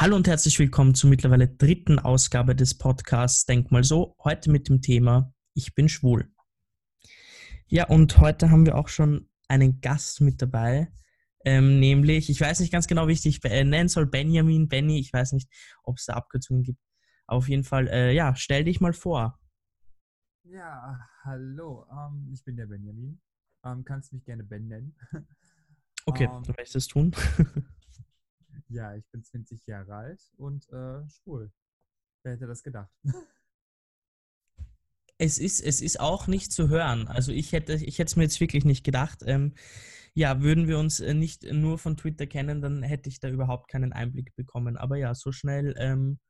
Hallo und herzlich willkommen zur mittlerweile dritten Ausgabe des Podcasts Denk mal so. Heute mit dem Thema Ich bin schwul. Ja, und heute haben wir auch schon einen Gast mit dabei, ähm, nämlich, ich weiß nicht ganz genau, wie ich dich nennen soll, Benjamin, Benny, ich weiß nicht, ob es da Abkürzungen gibt. Auf jeden Fall, äh, ja, stell dich mal vor. Ja, hallo, ähm, ich bin der Benjamin. Ähm, kannst mich gerne Ben nennen. Okay, ähm, dann werde ich das tun. Ja, ich bin 20 Jahre alt und äh, schwul. Wer hätte das gedacht? Es ist, es ist auch nicht zu hören. Also ich hätte ich hätte es mir jetzt wirklich nicht gedacht. Ähm, ja, würden wir uns äh, nicht nur von Twitter kennen, dann hätte ich da überhaupt keinen Einblick bekommen. Aber ja, so schnell ähm,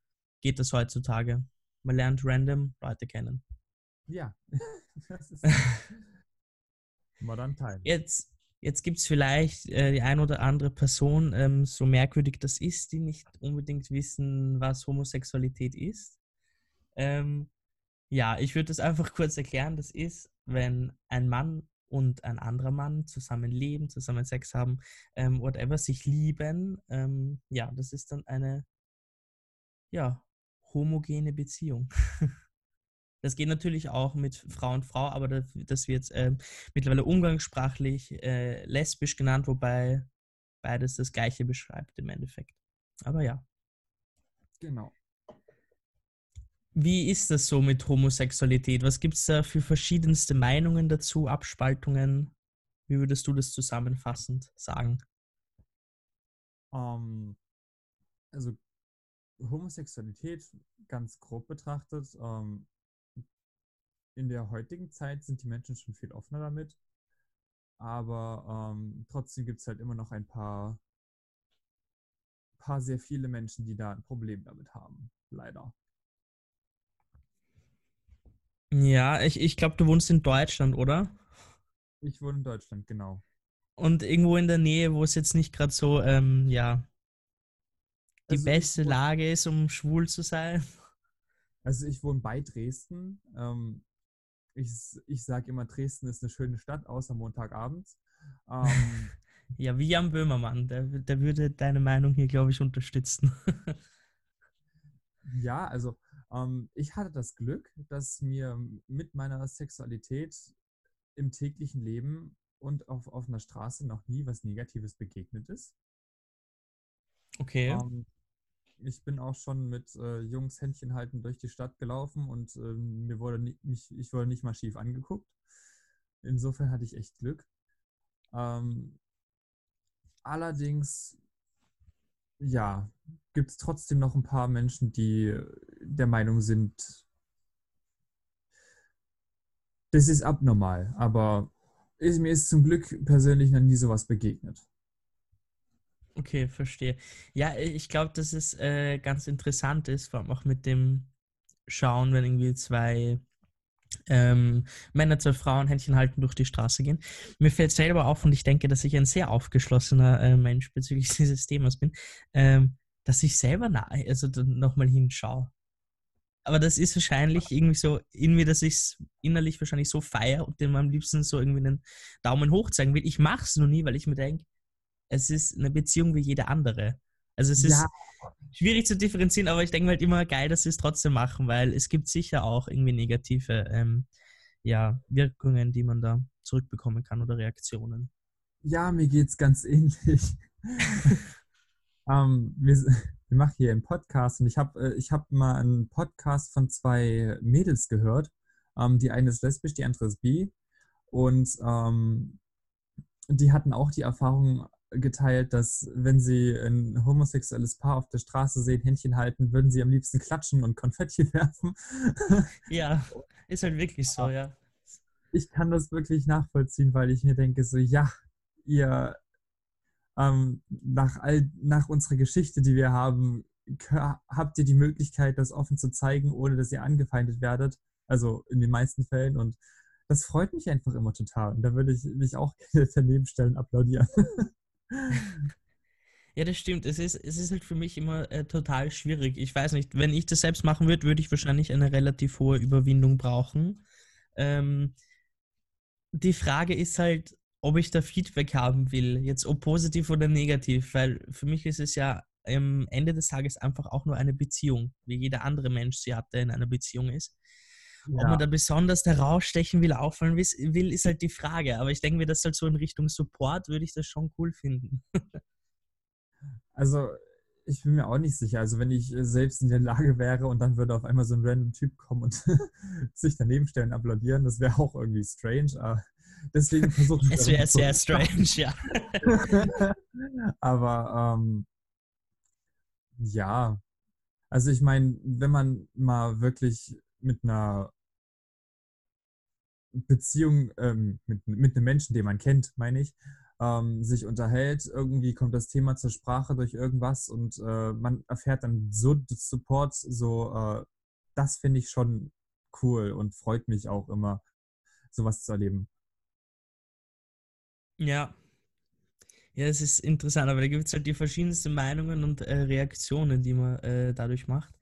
geht das heutzutage. Man lernt random Leute kennen. Ja, das ist modern time. Jetzt, Jetzt gibt es vielleicht äh, die ein oder andere Person, ähm, so merkwürdig das ist, die nicht unbedingt wissen, was Homosexualität ist. Ähm, ja, ich würde das einfach kurz erklären. Das ist, wenn ein Mann und ein anderer Mann zusammen leben, zusammen Sex haben, ähm, whatever, sich lieben. Ähm, ja, das ist dann eine, ja, homogene Beziehung. Das geht natürlich auch mit Frau und Frau, aber das, das wird äh, mittlerweile umgangssprachlich äh, lesbisch genannt, wobei beides das Gleiche beschreibt im Endeffekt. Aber ja. Genau. Wie ist das so mit Homosexualität? Was gibt es da für verschiedenste Meinungen dazu, Abspaltungen? Wie würdest du das zusammenfassend sagen? Um, ähm, also Homosexualität ganz grob betrachtet um, ähm, in der heutigen Zeit sind die Menschen schon viel offener damit. Aber ähm, trotzdem gibt es halt immer noch ein paar, paar sehr viele Menschen, die da ein Problem damit haben. Leider. Ja, ich, ich glaube, du wohnst in Deutschland, oder? Ich wohne in Deutschland, genau. Und irgendwo in der Nähe, wo es jetzt nicht gerade so, ähm, ja, die also beste Lage ist, um schwul zu sein. Also ich wohne bei Dresden. Ähm, ich, ich sage immer, Dresden ist eine schöne Stadt, außer Montagabends. Ähm, ja, wie Jan Böhmermann, der, der würde deine Meinung hier, glaube ich, unterstützen. ja, also ähm, ich hatte das Glück, dass mir mit meiner Sexualität im täglichen Leben und auf, einer Straße noch nie was Negatives begegnet ist. Okay. Ähm, ich bin auch schon mit äh, Jungs Händchen halten durch die Stadt gelaufen und äh, mir wurde nicht, nicht, ich wurde nicht mal schief angeguckt. Insofern hatte ich echt Glück. Ähm, allerdings, ja, gibt es trotzdem noch ein paar Menschen, die der Meinung sind, das ist abnormal. Aber ist, mir ist zum Glück persönlich noch nie sowas begegnet. Okay, verstehe. Ja, ich glaube, dass es äh, ganz interessant ist, vor allem auch mit dem Schauen, wenn irgendwie zwei ähm, Männer, zwei Frauen Händchen halten durch die Straße gehen. Mir fällt selber auf und ich denke, dass ich ein sehr aufgeschlossener äh, Mensch bezüglich dieses Themas bin, ähm, dass ich selber nahe, also nochmal hinschaue. Aber das ist wahrscheinlich irgendwie so in mir, dass ich es innerlich wahrscheinlich so feiere und dem am liebsten so irgendwie einen Daumen hoch zeigen will. Ich mache es nur nie, weil ich mir denke, es ist eine Beziehung wie jede andere. Also es ist ja. schwierig zu differenzieren, aber ich denke halt immer geil, dass sie es trotzdem machen, weil es gibt sicher auch irgendwie negative ähm, ja, Wirkungen, die man da zurückbekommen kann oder Reaktionen. Ja, mir geht es ganz ähnlich. ähm, wir, wir, machen hier einen Podcast und ich habe äh, ich hab mal einen Podcast von zwei Mädels gehört. Ähm, die eine ist lesbisch, die andere ist bi. Und ähm, die hatten auch die Erfahrung geteilt, dass wenn sie ein homosexuelles Paar auf der Straße sehen, Händchen halten, würden sie am liebsten klatschen und Konfetti werfen. Ja, ist halt wirklich so, ja. Ich kann das wirklich nachvollziehen, weil ich mir denke, so, ja, ihr ähm, nach, all, nach unserer Geschichte, die wir haben, habt ihr die Möglichkeit, das offen zu zeigen, ohne dass ihr angefeindet werdet. Also in den meisten Fällen. Und das freut mich einfach immer total. Und da würde ich mich auch gerne daneben stellen, applaudieren. Ja, das stimmt. Es ist, es ist halt für mich immer äh, total schwierig. Ich weiß nicht, wenn ich das selbst machen würde, würde ich wahrscheinlich eine relativ hohe Überwindung brauchen. Ähm, die Frage ist halt, ob ich da Feedback haben will, jetzt ob positiv oder negativ, weil für mich ist es ja am Ende des Tages einfach auch nur eine Beziehung, wie jeder andere Mensch sie hat, der in einer Beziehung ist. Ja. Ob man da besonders herausstechen will, auffallen will, ist halt die Frage. Aber ich denke mir, das halt so in Richtung Support würde ich das schon cool finden. also, ich bin mir auch nicht sicher. Also, wenn ich selbst in der Lage wäre und dann würde auf einmal so ein random Typ kommen und sich daneben stellen, applaudieren, das wäre auch irgendwie strange. Aber deswegen versuche ich Es wäre sehr strange, ja. Aber ähm, ja, also ich meine, wenn man mal wirklich mit einer Beziehung ähm, mit, mit einem Menschen, den man kennt, meine ich, ähm, sich unterhält. Irgendwie kommt das Thema zur Sprache durch irgendwas und äh, man erfährt dann so Support, so äh, das finde ich schon cool und freut mich auch immer, sowas zu erleben. Ja. Ja, es ist interessant, aber da gibt es halt die verschiedensten Meinungen und äh, Reaktionen, die man äh, dadurch macht.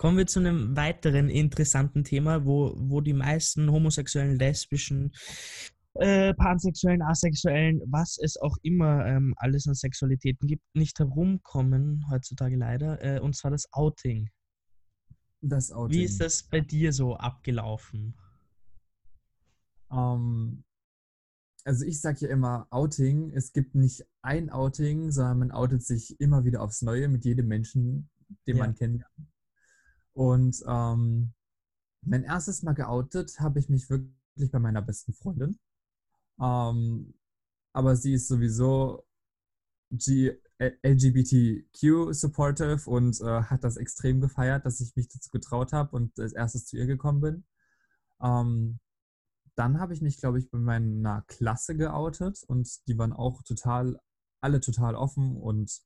Kommen wir zu einem weiteren interessanten Thema, wo, wo die meisten homosexuellen, lesbischen, äh, pansexuellen, asexuellen, was es auch immer ähm, alles an Sexualitäten gibt, nicht herumkommen heutzutage leider, äh, und zwar das Outing. Das Outing. Wie ist das bei dir so abgelaufen? Um, ähm, also ich sage ja immer Outing, es gibt nicht ein Outing, sondern man outet sich immer wieder aufs Neue mit jedem Menschen, den ja. man kennt. Und ähm, mein erstes Mal geoutet habe ich mich wirklich bei meiner besten Freundin. Ähm, aber sie ist sowieso G LGBTQ supportive und äh, hat das extrem gefeiert, dass ich mich dazu getraut habe und als erstes zu ihr gekommen bin. Ähm, dann habe ich mich, glaube ich, bei meiner Klasse geoutet und die waren auch total, alle total offen und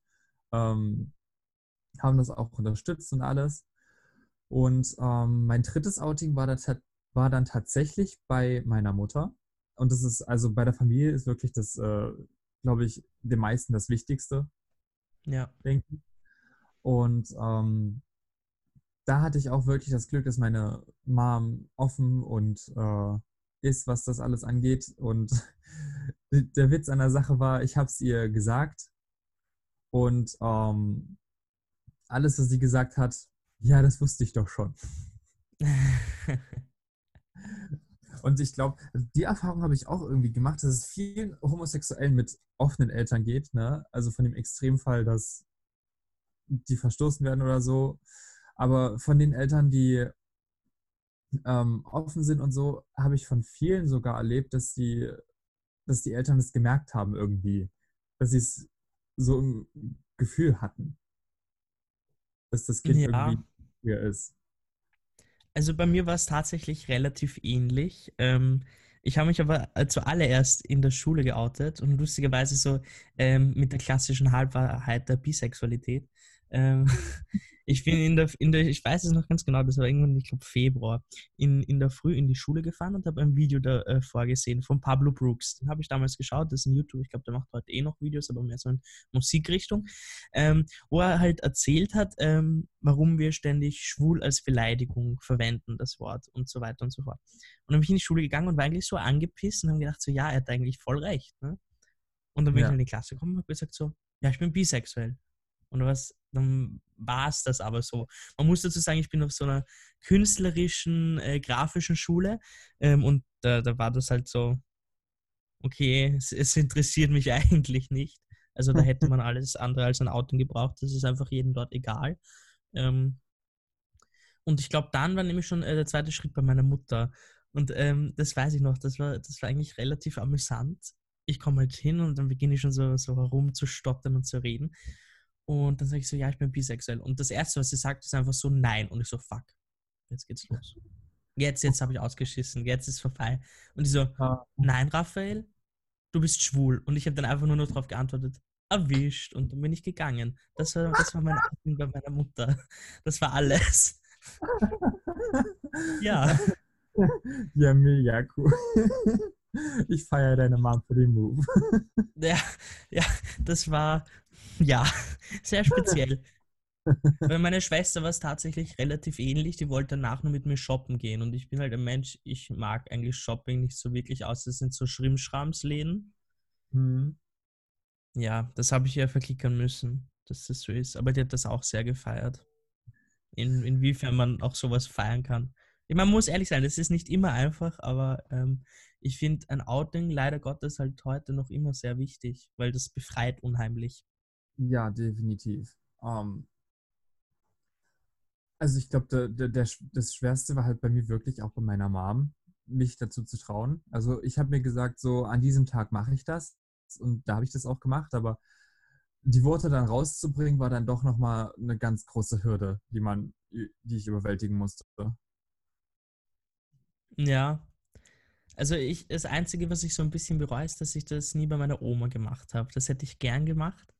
ähm, haben das auch unterstützt und alles. Und ähm, mein drittes Outing war, da war, dann tatsächlich bei meiner Mutter. Und das ist, also bei der Familie ist wirklich das, äh, glaube ich, den meisten das Wichtigste. Ja. Denken. Und ähm, da hatte ich auch wirklich das Glück, dass meine Mom offen und äh, ist, was das alles angeht. Und der Witz an der Sache war, ich habe es ihr gesagt. Und ähm, alles, was sie gesagt hat, ja, das wusste ich doch schon. Und ich glaube, die Erfahrung habe ich auch irgendwie gemacht, dass es vielen Homosexuellen mit offenen Eltern geht. Ne? Also von dem Extremfall, dass die verstoßen werden oder so. Aber von den Eltern, die ähm, offen sind und so, habe ich von vielen sogar erlebt, dass die, dass die Eltern es gemerkt haben irgendwie. Dass sie es so im Gefühl hatten. Dass das Kind ja. irgendwie hier ist. Also bei mir war es tatsächlich relativ ähnlich. Ähm, ich habe mich aber äh, zuallererst in der Schule geoutet und lustigerweise so ähm, mit der klassischen Halbwahrheit der Bisexualität. Ähm, ich bin in der, in der, ich weiß es noch ganz genau, das war irgendwann, ich glaube, Februar, in, in der Früh in die Schule gefahren und habe ein Video davor äh, gesehen von Pablo Brooks. Den habe ich damals geschaut, das ist ein YouTube, ich glaube, der macht heute eh noch Videos, aber mehr so in Musikrichtung, ähm, wo er halt erzählt hat, ähm, warum wir ständig schwul als Beleidigung verwenden, das Wort und so weiter und so fort. Und dann bin ich in die Schule gegangen und war eigentlich so angepisst und habe gedacht, so, ja, er hat eigentlich voll recht. Ne? Und dann bin ja. ich in die Klasse gekommen und habe gesagt, so, ja, ich bin bisexuell. Und was, dann war es das aber so. Man muss dazu sagen, ich bin auf so einer künstlerischen, äh, grafischen Schule ähm, und da, da war das halt so, okay, es, es, interessiert mich eigentlich nicht. Also da hätte man alles andere als ein Auto gebraucht. Das ist einfach jedem dort egal. Ähm, und ich glaube, dann war nämlich schon äh, der zweite Schritt bei meiner Mutter. Und ähm, das weiß ich noch, das war, das war eigentlich relativ amüsant. Ich komme halt hin und dann beginne ich schon so, so herum zu stottern und zu reden. Und dann sage ich so, ja, ich bin bisexuell. Und das Erste, was sie sagt, ist einfach so, nein. Und ich so, fuck, jetzt geht's los. Jetzt, jetzt habe ich ausgeschissen, jetzt ist vorbei. Und ich so, ah. nein, Raphael, du bist schwul. Und ich habe dann einfach nur noch darauf geantwortet, erwischt. Und dann bin ich gegangen. Das war, das war mein Abend bei meiner Mutter. Das war alles. ja. Ja, mega cool. Ich feiere deine Mom für den Move. Ja, ja, das war, ja, sehr speziell. Bei meiner Schwester war es tatsächlich relativ ähnlich. Die wollte danach nur mit mir shoppen gehen. Und ich bin halt ein Mensch, ich mag eigentlich Shopping nicht so wirklich aus. Das sind so Schrimmschramsläden. Mhm. Ja, das habe ich ja verklickern müssen. dass das so ist. Aber die hat das auch sehr gefeiert. In, inwiefern man auch sowas feiern kann. Man muss ehrlich sein, das ist nicht immer einfach, aber ähm, ich finde ein Outing leider Gottes halt heute noch immer sehr wichtig, weil das befreit unheimlich. Ja, definitiv. Ähm, also ich glaube, der, der, das Schwerste war halt bei mir wirklich auch bei meiner Mom, mich dazu zu trauen. Also ich habe mir gesagt, so an diesem Tag mache ich das und da habe ich das auch gemacht, aber die Worte dann rauszubringen, war dann doch nochmal eine ganz große Hürde, die man, die ich überwältigen musste. Ja. Also ich, das Einzige, was ich so ein bisschen bereue, ist, dass ich das nie bei meiner Oma gemacht habe. Das hätte ich gern gemacht.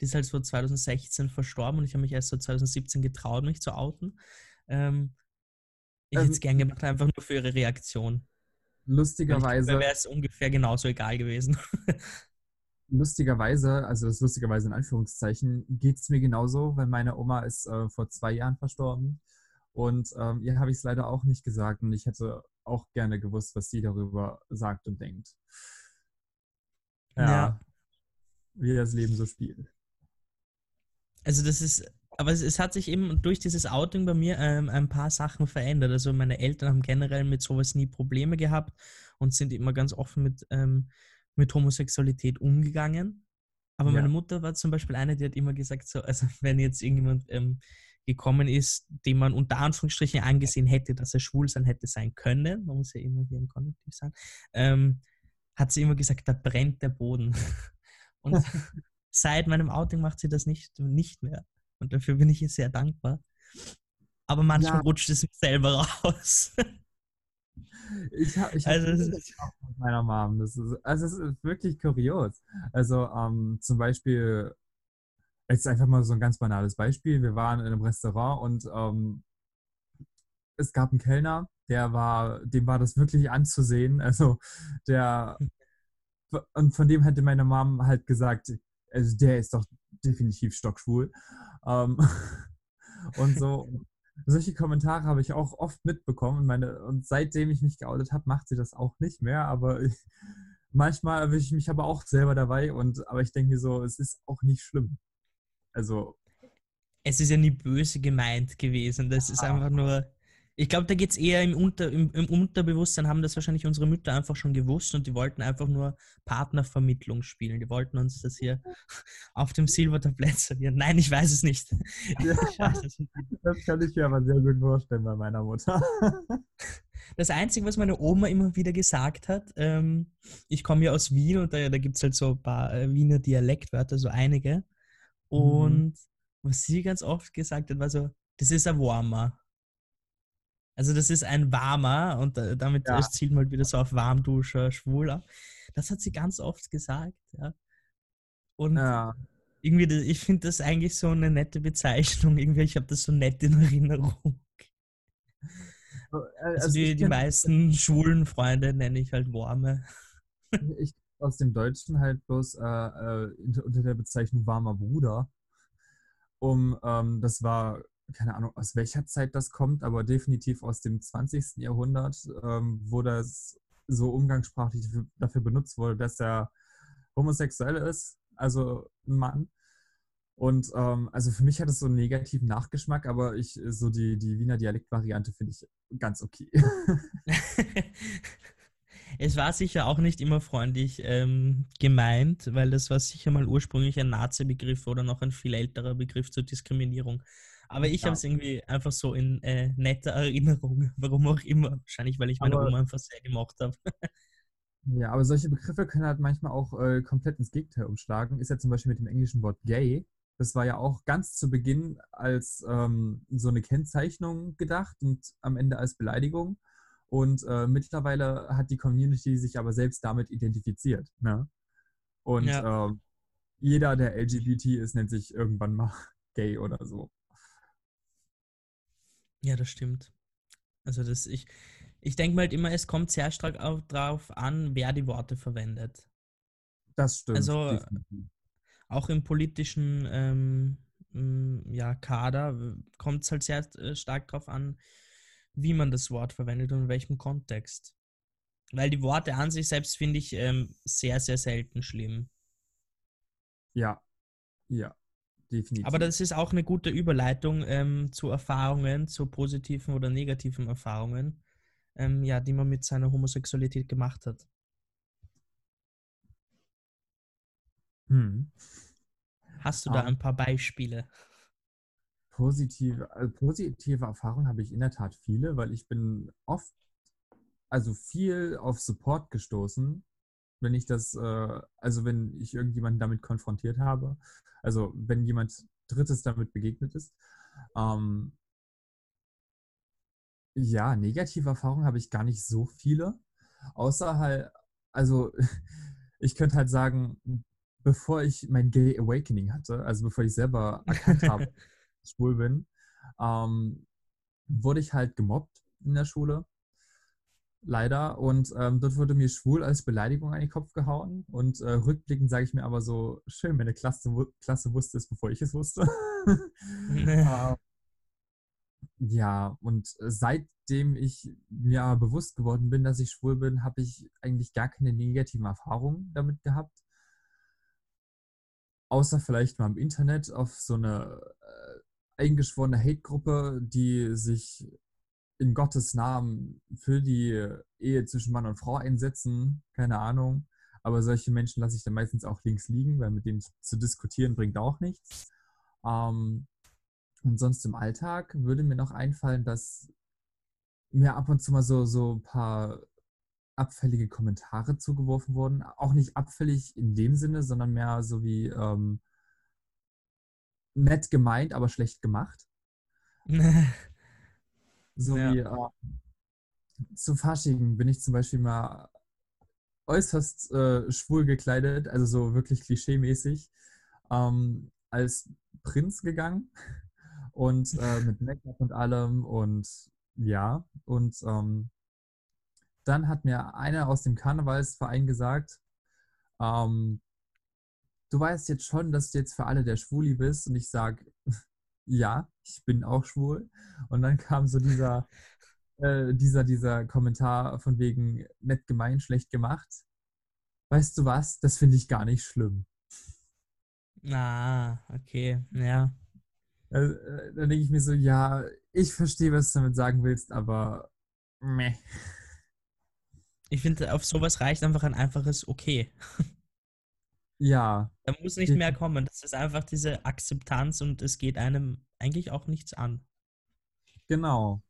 Die ist halt so 2016 verstorben und ich habe mich erst so 2017 getraut, mich zu outen. Ähm, ich ähm, hätte es gern gemacht, einfach nur für ihre Reaktion. Lustigerweise. wäre es ungefähr genauso egal gewesen. lustigerweise, also das lustigerweise in Anführungszeichen, geht es mir genauso, weil meine Oma ist äh, vor zwei Jahren verstorben. Und ähm, ihr habe ich es leider auch nicht gesagt und ich hätte auch gerne gewusst, was sie darüber sagt und denkt. Ja. ja. Wie das Leben so spielt. Also das ist, aber es, es, hat sich eben durch dieses Outing bei mir ähm, ein paar Sachen verändert. Also meine Eltern haben generell mit sowas nie Probleme gehabt und sind immer ganz offen mit, ähm, mit Homosexualität umgegangen. Aber ja. meine Mutter war zum Beispiel eine, die hat immer gesagt, so, also wenn jetzt irgendjemand ähm, gekommen ist, den man unter Anführungsstrichen angesehen hätte, dass er schwul sein hätte sein können, man muss ja immer hier im Konjunktiv sagen, ähm, hat sie immer gesagt, da brennt der Boden. Und seit meinem Outing macht sie das nicht, nicht mehr. Und dafür bin ich ihr sehr dankbar. Aber manchmal ja. rutscht es mir selber raus. Ich habe ich hab also, das auch mit meiner Mom. Das ist, also es ist wirklich kurios. Also ähm, zum Beispiel, jetzt einfach mal so ein ganz banales Beispiel. Wir waren in einem Restaurant und ähm, es gab einen Kellner, der war, dem war das wirklich anzusehen. Also der und von dem hätte meine Mom halt gesagt, also der ist doch definitiv stockschwul. Ähm, und so, solche Kommentare habe ich auch oft mitbekommen. Und, meine, und seitdem ich mich geoutet habe, macht sie das auch nicht mehr. Aber ich, manchmal erwische ich mich aber auch selber dabei. Und, aber ich denke mir so, es ist auch nicht schlimm. Also. Es ist ja nie böse gemeint gewesen. Das ja. ist einfach nur ich glaube, da geht es eher im, Unter, im, im, Unterbewusstsein, haben das wahrscheinlich unsere Mütter einfach schon gewusst und die wollten einfach nur Partnervermittlung spielen. Die wollten uns das hier auf dem Silbertablett servieren. Nein, ich weiß es nicht. Ja, das kann ich mir aber sehr gut vorstellen bei meiner Mutter. Das Einzige, was meine Oma immer wieder gesagt hat, ähm, ich komme ja aus Wien und da, da gibt es halt so ein paar äh, Wiener Dialektwörter, so einige. Mhm. Und mhm. was sie ganz oft gesagt hat, war so, das ist ein Warmer. Also das ist ein warmer und damit ja. zielt man halt wieder so auf Warmduscher, schwul ab. Das hat sie ganz oft gesagt, ja. Und ja. irgendwie, ich finde das eigentlich so eine nette Bezeichnung. Irgendwie, ich habe das so nett in Erinnerung. Also, also die, die meisten schwulen Freunde nenne ich halt warme. Ich aus dem Deutschen halt bloß äh, äh, unter der Bezeichnung warmer Bruder. Um, ähm, das war keine Ahnung, aus welcher Zeit das kommt, aber definitiv aus dem 20. Jahrhundert, ähm, wo das so umgangssprachlich dafür benutzt wurde, dass er homosexuell ist, also ein Mann. Und ähm, also für mich hat es so einen negativen Nachgeschmack, aber ich so die, die Wiener Dialektvariante finde ich ganz okay. es war sicher auch nicht immer freundlich ähm, gemeint, weil das war sicher mal ursprünglich ein Nazi-Begriff oder noch ein viel älterer Begriff zur Diskriminierung. Aber ich ja. habe es irgendwie einfach so in äh, netter Erinnerung, warum auch immer. Wahrscheinlich, weil ich meine aber, Oma einfach sehr gemocht habe. ja, aber solche Begriffe können halt manchmal auch äh, komplett ins Gegenteil umschlagen. Ist ja zum Beispiel mit dem englischen Wort gay. Das war ja auch ganz zu Beginn als ähm, so eine Kennzeichnung gedacht und am Ende als Beleidigung. Und äh, mittlerweile hat die Community sich aber selbst damit identifiziert. Ne? Und ja. äh, jeder, der LGBT ist, nennt sich irgendwann mal gay oder so. Ja, das stimmt. Also das, ich, ich denke mal halt immer, es kommt sehr stark darauf an, wer die Worte verwendet. Das stimmt. Also definitiv. auch im politischen ähm, ja, Kader kommt es halt sehr äh, stark darauf an, wie man das Wort verwendet und in welchem Kontext. Weil die Worte an sich selbst finde ich ähm, sehr, sehr selten schlimm. Ja, ja. Definitiv. Aber das ist auch eine gute Überleitung ähm, zu Erfahrungen, zu positiven oder negativen Erfahrungen, ähm, ja, die man mit seiner Homosexualität gemacht hat. Hm. Hast du da Ähm, ein paar Beispiele? Positive, also positive Erfahrungen habe ich in der Tat viele, weil ich bin oft, also viel auf Support gestoßen, wenn ich das, äh, also wenn ich irgendjemanden damit konfrontiert habe, also wenn jemand Drittes damit begegnet ist. Ähm, ja, negative Erfahrungen habe ich gar nicht so viele, außer halt, also ich könnte halt sagen, bevor ich mein Gay Awakening hatte, also bevor ich selber erkannt habe, schwul bin, ähm, wurde ich halt gemobbt in der Schule. Leider. Und ähm, dort wurde mir schwul als Beleidigung an den Kopf gehauen. Und äh, rückblickend sage ich mir aber so, schön, meine Klasse, Klasse wusste es, bevor ich es wusste. Ähm, ja, und seitdem ich mir bewusst geworden bin, dass ich schwul bin, habe ich eigentlich gar keine negativen Erfahrungen damit gehabt. Außer vielleicht mal im Internet auf so eine äh, eingeschworene Hate-Gruppe, die sich in Gottes Namen für die Ehe zwischen Mann und Frau einsetzen. Keine Ahnung. Aber solche Menschen lasse ich dann meistens auch links liegen, weil mit denen zu diskutieren bringt auch nichts. Ähm, und sonst im Alltag würde mir noch einfallen, dass mir ab und zu mal so, so ein paar abfällige Kommentare zugeworfen wurden. Auch nicht abfällig in dem Sinne, sondern mehr so wie ähm, nett gemeint, aber schlecht gemacht. So Ja. wie äh, zu Fasching bin ich zum Beispiel mal äußerst äh, schwul gekleidet, also so wirklich klischeemäßig, ähm, als Prinz gegangen und äh, mit Make-up und allem und ja, und ähm, dann hat mir einer aus dem Karnevalsverein gesagt, ähm, du weißt jetzt schon, dass du jetzt für alle der Schwuli bist und ich sage, ja, ich bin auch schwul und dann kam so dieser äh, dieser, dieser Kommentar von wegen nett gemeint, schlecht gemacht. Weißt du was? Das finde ich gar nicht schlimm. Ah, okay, ja. Äh, dann denke ich mir so, ja, ich verstehe, was du damit sagen willst, aber meh. Ich finde, auf sowas reicht einfach ein einfaches Okay. Ja, Da muss nicht mehr kommen. Das ist einfach diese Akzeptanz und es geht einem eigentlich auch nichts an. genau.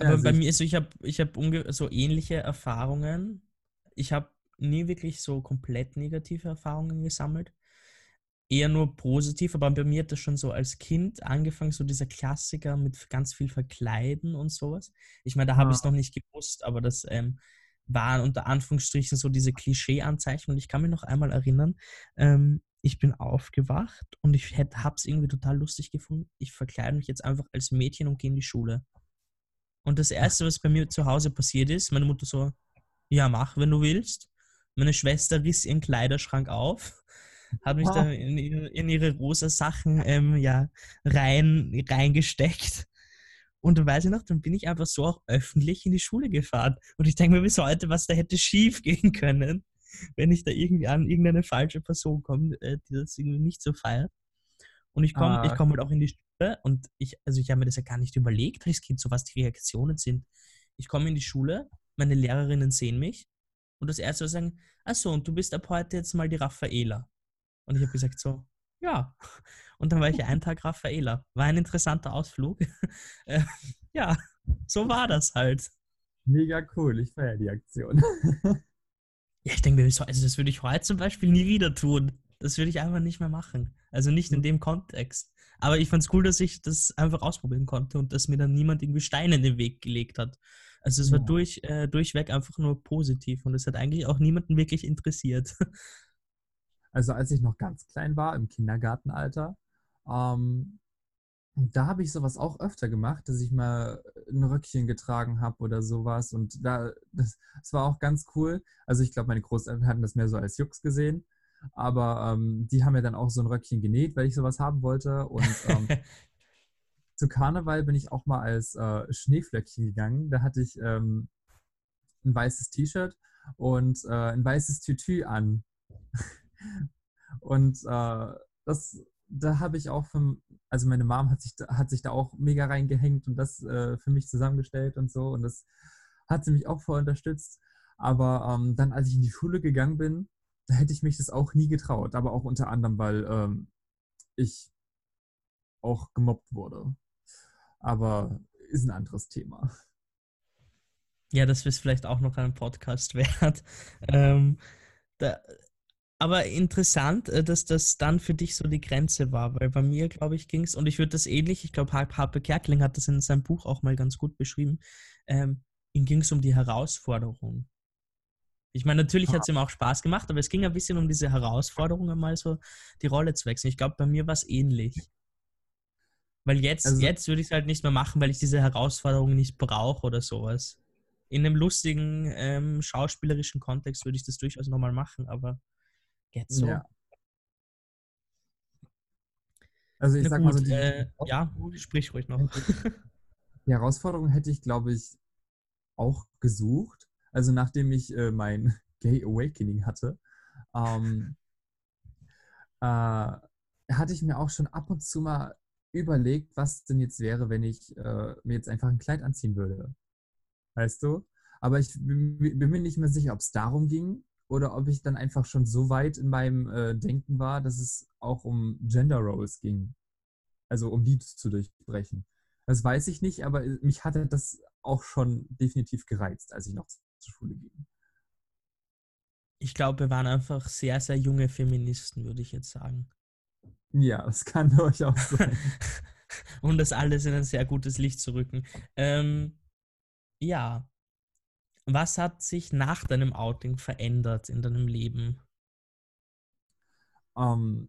Ja, Aber also bei mir ist so, ich habe ich hab so ähnliche Erfahrungen. Ich habe nie wirklich so komplett negative Erfahrungen gesammelt. Eher nur positiv, aber bei mir hat das schon so als Kind angefangen, so dieser Klassiker mit ganz viel Verkleiden und sowas. Ich meine, da habe Ja. ich es noch nicht gewusst, aber das ähm, waren unter Anführungsstrichen so diese Klischee-Anzeichen. Und ich kann mich noch einmal erinnern, ähm, ich bin aufgewacht und ich habe es irgendwie total lustig gefunden. Ich verkleide mich jetzt einfach als Mädchen und gehe in die Schule. Und das Erste, was bei mir zu Hause passiert ist, meine Mutter so, ja, mach, wenn du willst. Meine Schwester riss ihren Kleiderschrank auf, hat mich da in, ihre- in ihre rosa Sachen ähm, ja, rein, reingesteckt. Und dann weiß ich noch, dann bin ich einfach so auch öffentlich in die Schule gefahren. Und ich denke mir bis heute, was da hätte schief gehen können, wenn ich da irgendwie an irgendeine falsche Person komme, äh, die das irgendwie nicht so feiert. Und ich komme ich Ah. komm halt auch in die Schule und ich, also ich habe mir das ja gar nicht überlegt als Kind, so was die Reaktionen sind. Ich komme in die Schule, meine Lehrerinnen sehen mich und das erste, was sagen, ach so, und du bist ab heute jetzt mal die Raffaela. Und ich habe gesagt so, ja. Und dann war ich einen Tag Raffaela. War ein interessanter Ausflug. Äh, ja, so war das halt. Mega cool, ich feiere die Aktion. Ja, ich denke mir, so, also das würde ich heute zum Beispiel nie wieder tun. Das würde ich einfach nicht mehr machen. Also nicht in dem Kontext. Aber ich fand es cool, dass ich das einfach ausprobieren konnte und dass mir dann niemand irgendwie Steine in den Weg gelegt hat. Also es war Ja. durch, äh, durchweg einfach nur positiv und es hat eigentlich auch niemanden wirklich interessiert. Also als ich noch ganz klein war, im Kindergartenalter, ähm, da habe ich sowas auch öfter gemacht, dass ich mal ein Röckchen getragen habe oder sowas. Und da, das, das war auch ganz cool. Also ich glaube, meine Großeltern hatten das mehr so als Jux gesehen. Aber ähm, die haben mir dann auch so ein Röckchen genäht, weil ich sowas haben wollte. Und ähm, zu Karneval bin ich auch mal als äh, Schneeflöckchen gegangen. Da hatte ich ähm, ein weißes T-Shirt und äh, ein weißes Tütü an. Und äh, das, da habe ich auch für, also meine Mom hat sich, hat sich da auch mega reingehängt und das äh, für mich zusammengestellt und so und das hat sie mich auch voll unterstützt. Aber ähm, dann, als ich in die Schule gegangen bin, da hätte ich mich das auch nie getraut. Aber auch unter anderem, weil ähm, ich auch gemobbt wurde. Aber ist ein anderes Thema. Ja, das ist vielleicht auch noch ein Podcast wert. Ähm, da, aber interessant, äh, dass das dann für dich so die Grenze war, weil bei mir, glaube ich, ging es, und ich würde das ähnlich, ich glaube, Harpe Kerkeling hat das in seinem Buch auch mal ganz gut beschrieben, ähm, ihm ging es um die Herausforderung. Ich meine, natürlich hat es ihm auch Spaß gemacht, aber es ging ein bisschen um diese Herausforderung, mal so die Rolle zu wechseln. Ich glaube, bei mir war es ähnlich. Weil jetzt, also, jetzt würde ich es halt nicht mehr machen, weil ich diese Herausforderung nicht brauche oder sowas. In einem lustigen, ähm, schauspielerischen Kontext würde ich das durchaus nochmal machen, aber jetzt so. Ja. Also ich Na sag gut, mal so, die, äh, ja, sprich ruhig noch. Die Herausforderung hätte ich, glaube ich, auch gesucht. Also nachdem ich äh, mein Gay Awakening hatte, ähm, äh, hatte ich mir auch schon ab und zu mal überlegt, was denn jetzt wäre, wenn ich äh, mir jetzt einfach ein Kleid anziehen würde. Weißt du? Aber ich bin, bin mir nicht mehr sicher, ob es darum ging oder ob ich dann einfach schon so weit in meinem äh, Denken war, dass es auch um Gender Roles ging. Also um die zu durchbrechen. Das weiß ich nicht, aber äh, mich hatte das auch schon definitiv gereizt, als ich noch zur Schule ging. Ich glaube, wir waren einfach sehr, sehr junge Feministen, würde ich jetzt sagen. Ja, das kann durchaus sein. um das alles in ein sehr gutes Licht zu rücken. Ähm, ja. Was hat sich nach deinem Outing verändert in deinem Leben? Um, ähm,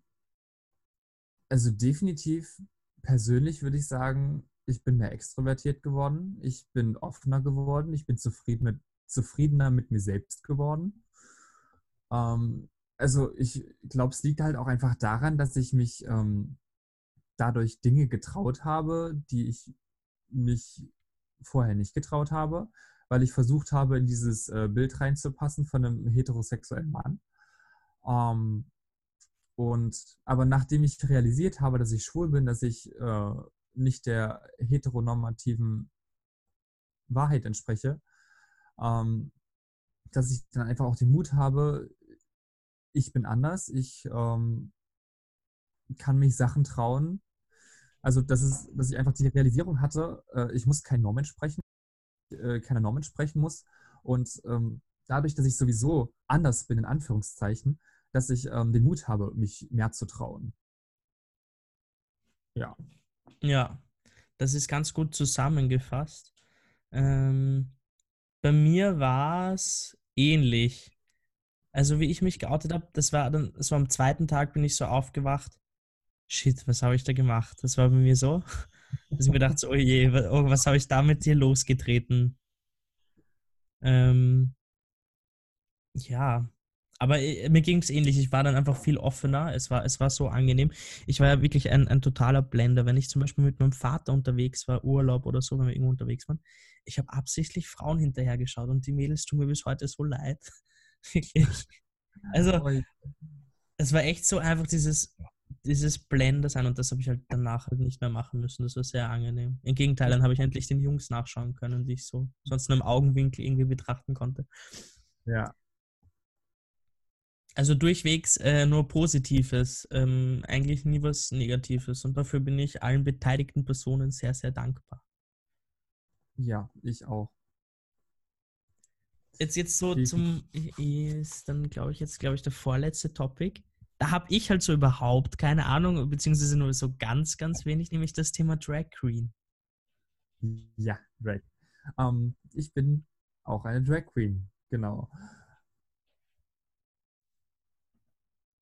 also definitiv persönlich würde ich sagen, ich bin mehr extrovertiert geworden, ich bin offener geworden, ich bin zufrieden mit, zufriedener mit mir selbst geworden. Ähm, also ich glaube, es liegt halt auch einfach daran, dass ich mich ähm, dadurch Dinge getraut habe, die ich mich vorher nicht getraut habe, weil ich versucht habe, in dieses äh, Bild reinzupassen von einem heterosexuellen Mann. Ähm, und aber nachdem ich realisiert habe, dass ich schwul bin, dass ich äh, nicht der heteronormativen Wahrheit entspreche, ähm, dass ich dann einfach auch den Mut habe, ich bin anders, ich ähm, kann mich Sachen trauen. Also, das ist, dass ich einfach die Realisierung hatte, äh, ich muss kein Normen sprechen, äh, keine Normen sprechen muss. Und ähm, dadurch, dass ich sowieso anders bin, in Anführungszeichen, dass ich ähm, den Mut habe, mich mehr zu trauen. Ja. Ja, das ist ganz gut zusammengefasst. Ähm, bei mir war es ähnlich. Also wie ich mich geoutet habe, das war dann, das war am zweiten Tag, bin ich so aufgewacht. Shit, was habe ich da gemacht? Das war bei mir so, dass ich mir dachte, oh je, oh, was habe ich damit hier losgetreten? Ähm, ja, aber äh, mir ging es ähnlich. Ich war dann einfach viel offener. Es war, es war so angenehm. Ich war ja wirklich ein, ein totaler Blender. Wenn ich zum Beispiel mit meinem Vater unterwegs war, Urlaub oder so, wenn wir irgendwo unterwegs waren, ich habe absichtlich Frauen hinterhergeschaut und die Mädels tun mir bis heute so leid. wirklich. Also, es war echt so einfach dieses, dieses Blender sein und das habe ich halt danach halt nicht mehr machen müssen. Das war sehr angenehm. Im Gegenteil, dann habe ich endlich den Jungs nachschauen können, die ich so sonst nur im Augenwinkel irgendwie betrachten konnte. Ja, also durchwegs äh, nur Positives, ähm, eigentlich nie was Negatives. Und dafür bin ich allen beteiligten Personen sehr, sehr dankbar. Ja, ich auch. Jetzt, jetzt so zum, ist dann glaube ich jetzt, glaube ich, der vorletzte Topic. Da habe ich halt so überhaupt keine Ahnung, beziehungsweise nur so ganz, ganz wenig, nämlich das Thema Drag Queen. Ja, Drag. Ähm, ich bin auch eine Drag Queen, genau.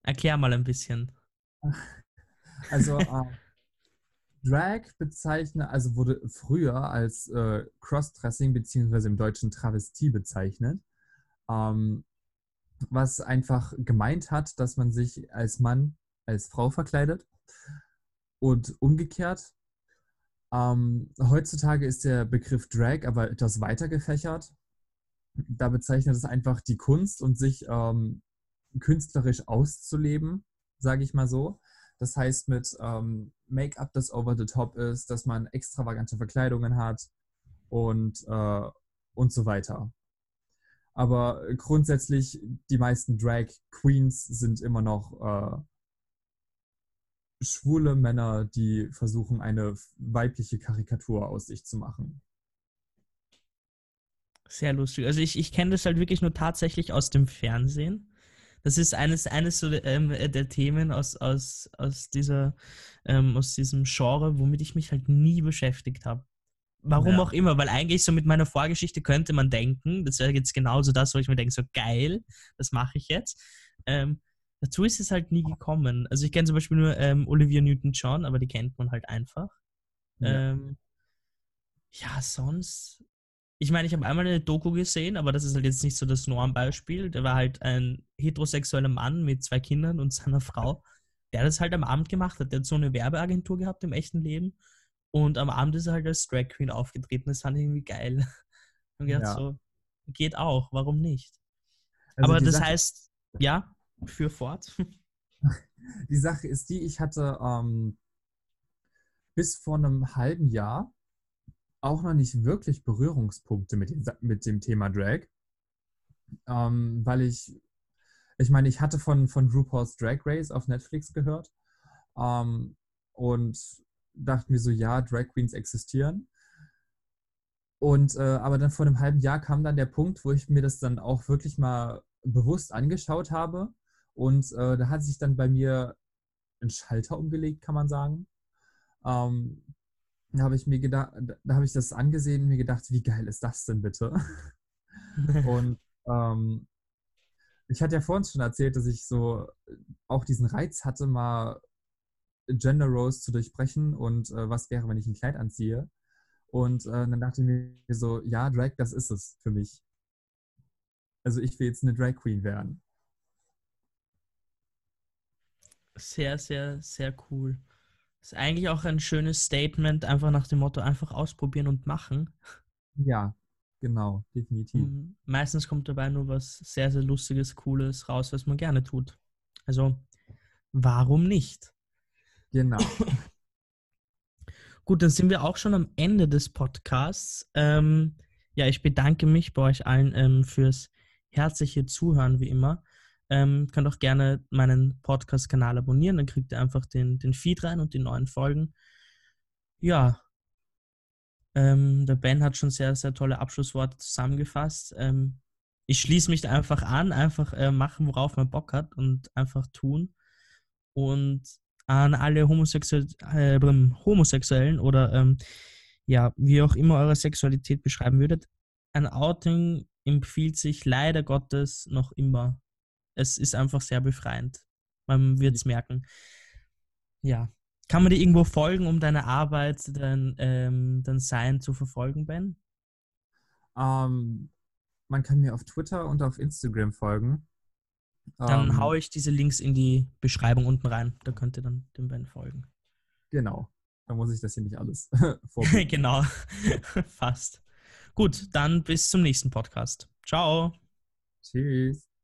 Erklär mal ein bisschen. Also äh, Drag bezeichnet, also wurde früher als äh, Crossdressing beziehungsweise im Deutschen Travestie bezeichnet, ähm, was einfach gemeint hat, dass man sich als Mann als Frau verkleidet und umgekehrt. Ähm, heutzutage ist der Begriff Drag aber etwas weiter gefächert. Da bezeichnet es einfach die Kunst und sich ähm, künstlerisch auszuleben, sage ich mal so. Das heißt mit ähm, Make-up, das over the top ist, dass man extravagante Verkleidungen hat und, äh, und so weiter. Aber grundsätzlich, die meisten Drag Queens sind immer noch äh, schwule Männer, die versuchen, eine weibliche Karikatur aus sich zu machen. Sehr lustig. Also ich, ich kenne das halt wirklich nur tatsächlich aus dem Fernsehen. Das ist eines, eines so, ähm, der Themen aus, aus, aus, dieser, ähm, aus diesem Genre, womit ich mich halt nie beschäftigt habe. Warum ja. auch immer, weil eigentlich so mit meiner Vorgeschichte könnte man denken, das wäre jetzt genauso das, wo ich mir denke, so geil, das mache ich jetzt. Ähm, dazu ist es halt nie gekommen. Also ich kenne zum Beispiel nur ähm, Olivia Newton-John, aber die kennt man halt einfach. Ja, ähm, ja sonst ich meine, ich habe einmal eine Doku gesehen, aber das ist halt jetzt nicht so das Normbeispiel. Der war halt ein heterosexueller Mann mit zwei Kindern und seiner Frau, der das halt am Abend gemacht hat. Der hat so eine Werbeagentur gehabt im echten Leben und am Abend ist er halt als Drag Queen aufgetreten. Das fand ich irgendwie geil. Und gedacht, ja. so, geht auch, warum nicht? Also aber das Sache, heißt, ja, für fort. Die Sache ist die, ich hatte ähm, bis vor einem halben Jahr auch noch nicht wirklich Berührungspunkte mit, mit dem Thema Drag, ähm, weil ich, ich meine, ich hatte von, von RuPaul's Drag Race auf Netflix gehört ähm, und dachte mir so, ja, Drag Queens existieren. Und äh, aber dann vor einem halben Jahr kam dann der Punkt, wo ich mir das dann auch wirklich mal bewusst angeschaut habe. Und äh, da hat sich dann bei mir ein Schalter umgelegt, kann man sagen. Ähm, da habe ich mir gedacht, da habe ich das angesehen und mir gedacht, wie geil ist das denn bitte? und ähm, ich hatte ja vorhin schon erzählt, dass ich so auch diesen Reiz hatte, mal Gender Rose zu durchbrechen und äh, was wäre, wenn ich ein Kleid anziehe. Und äh, dann dachte ich mir so, ja, Drag, das ist es für mich. Also ich will jetzt eine Drag Queen werden. Sehr, sehr, sehr cool. Ist eigentlich auch ein schönes Statement, einfach nach dem Motto, einfach ausprobieren und machen. Ja, genau, definitiv. Mhm. Meistens kommt dabei nur was sehr, sehr Lustiges, Cooles raus, was man gerne tut. Also, warum nicht? Genau. Gut, dann sind wir auch schon am Ende des Podcasts. Ähm, ja, ich bedanke mich bei euch allen ähm, fürs herzliche Zuhören, wie immer. Ähm, könnt auch gerne meinen Podcast-Kanal abonnieren, dann kriegt ihr einfach den, den Feed rein und die neuen Folgen. Ja, ähm, der Ben hat schon sehr, sehr tolle Abschlussworte zusammengefasst. Ähm, ich schließe mich da einfach an, einfach äh, machen, worauf man Bock hat und einfach tun. Und an alle Homosexuell, äh, Homosexuellen oder ähm, ja, wie auch immer eure Sexualität beschreiben würdet, ein Outing empfiehlt sich leider Gottes noch immer es ist einfach sehr befreiend. Man wird es merken. Ja. Kann man dir irgendwo folgen, um deine Arbeit, dein, ähm, dein Sein zu verfolgen, Ben? Um, ähm, man kann mir auf Twitter und auf Instagram folgen. Dann ähm, haue ich diese Links in die Beschreibung unten rein. Da könnt ihr dann dem Ben folgen. Genau. Da muss ich das hier nicht alles vorbereiten. genau. Fast. Gut, dann bis zum nächsten Podcast. Ciao. Tschüss.